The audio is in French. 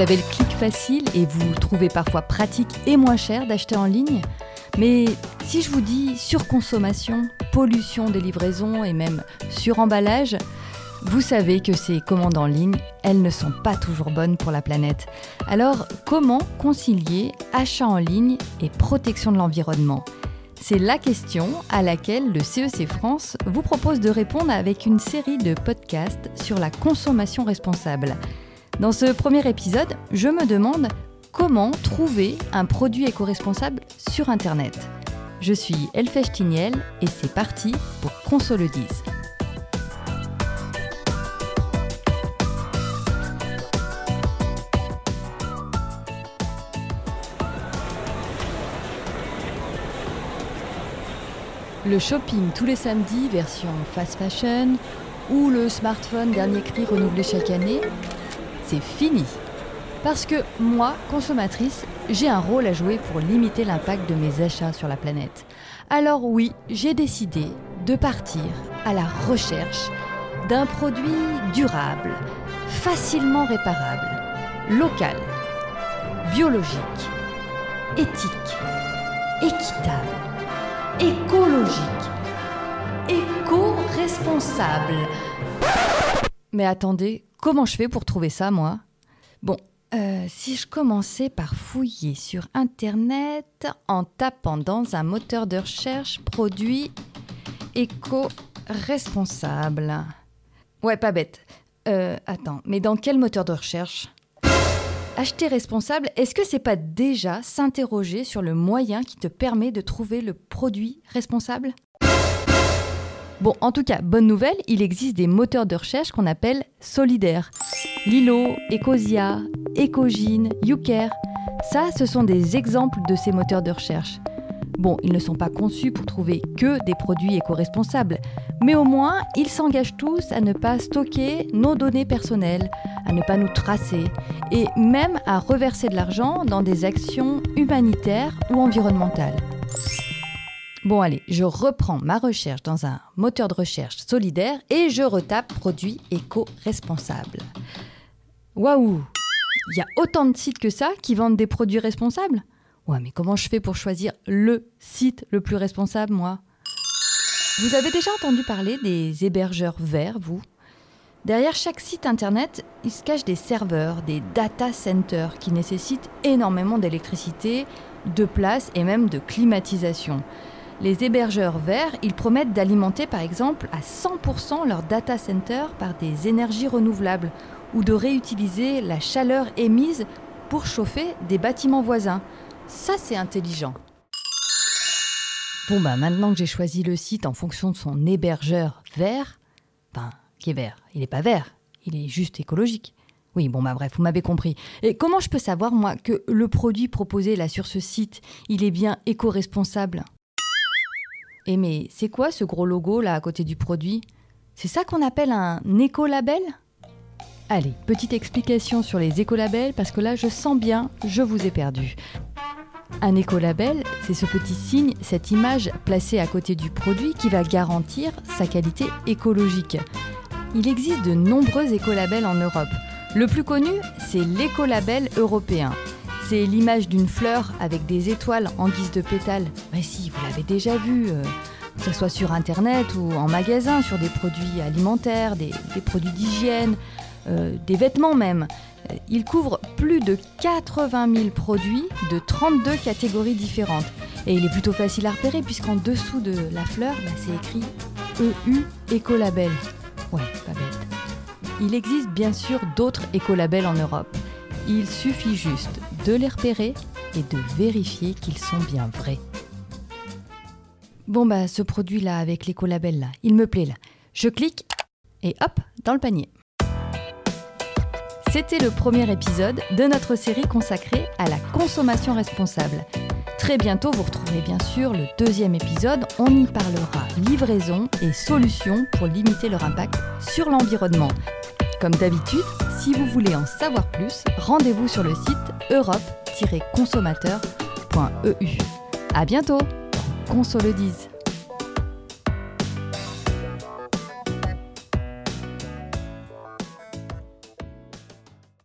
Vous avez le clic facile et vous trouvez parfois pratique et moins cher d'acheter en ligne. Mais si je vous dis surconsommation, pollution des livraisons et même suremballage, vous savez que ces commandes en ligne, elles ne sont pas toujours bonnes pour la planète. Alors, comment concilier achat en ligne et protection de l'environnement? C'est la question à laquelle le CEC France vous propose de répondre avec une série de podcasts sur la consommation responsable. Dans ce premier épisode, je me demande comment trouver un produit éco-responsable sur Internet. Je suis Elfèche et c'est parti pour Conso le 10. Le shopping tous les samedis version fast fashion ou le smartphone dernier cri renouvelé chaque année, c'est fini. Parce que moi, consommatrice, j'ai un rôle à jouer pour limiter l'impact de mes achats sur la planète. Alors oui, j'ai décidé de partir à la recherche d'un produit durable, facilement réparable, local, biologique, éthique, équitable, écologique, éco-responsable. Mais attendez, comment je fais pour trouver ça, moi? Bon, euh, si je commençais par fouiller sur Internet en tapant dans un moteur de recherche produit éco-responsable. Ouais, pas bête. Euh, attends, mais dans quel moteur de recherche? Acheter responsable, est-ce que c'est pas déjà s'interroger sur le moyen qui te permet de trouver le produit responsable? Bon, en tout cas, bonne nouvelle, il existe des moteurs de recherche qu'on appelle solidaires. Lilo, Ecosia, Ecogine, YouCare. Ça, ce sont des exemples de ces moteurs de recherche. Bon, ils ne sont pas conçus pour trouver que des produits éco-responsables, mais au moins, ils s'engagent tous à ne pas stocker nos données personnelles, à ne pas nous tracer, et même à reverser de l'argent dans des actions humanitaires ou environnementales. Bon allez, je reprends ma recherche dans un moteur de recherche solidaire et je retape produits éco-responsables. Waouh Il y a autant de sites que ça qui vendent des produits responsables? Ouais, mais comment je fais pour choisir le site le plus responsable, moi? Vous avez déjà entendu parler des hébergeurs verts, vous? Derrière chaque site internet, il se cache des serveurs, des data centers qui nécessitent énormément d'électricité, de place et même de climatisation. Les hébergeurs verts, ils promettent d'alimenter par exemple à 100% leur data center par des énergies renouvelables ou de réutiliser la chaleur émise pour chauffer des bâtiments voisins. Ça, c'est intelligent. Bon, bah maintenant que j'ai choisi le site en fonction de son hébergeur vert, enfin, qui est vert, il n'est pas vert, il est juste écologique. Oui, bon, bah bref, vous m'avez compris. Et comment je peux savoir, moi, que le produit proposé là sur ce site, il est bien éco-responsable? Et mais c'est quoi ce gros logo là à côté du produit? C'est ça qu'on appelle un écolabel? Allez, petite explication sur les écolabels parce que là, je sens bien, je vous ai perdu. Un écolabel, c'est ce petit signe, cette image placée à côté du produit qui va garantir sa qualité écologique. Il existe de nombreux écolabels en Europe. Le plus connu, c'est l'écolabel européen. C'est l'image d'une fleur avec des étoiles en guise de pétales. Mais si, vous l'avez déjà vu, euh, que ce soit sur Internet ou en magasin, sur des produits alimentaires, des, produits d'hygiène, euh, des vêtements même. Il couvre plus de 80 000 produits de 32 catégories différentes. Et il est plutôt facile à repérer puisqu'en dessous de la fleur, bah, c'est écrit EU Écolabel. Ouais, pas bête. Il existe bien sûr d'autres écolabels en Europe. Il suffit juste de les repérer et de vérifier qu'ils sont bien vrais. Bon bah ce produit là avec l'écolabel là, il me plaît là. Je clique et hop, dans le panier. C'était le premier épisode de notre série consacrée à la consommation responsable. Très bientôt, vous retrouverez bien sûr le deuxième épisode. On y parlera livraison et solutions pour limiter leur impact sur l'environnement. Comme d'habitude, si vous voulez en savoir plus, rendez-vous sur le site europe-consommateur.eu. À bientôt, qu'on.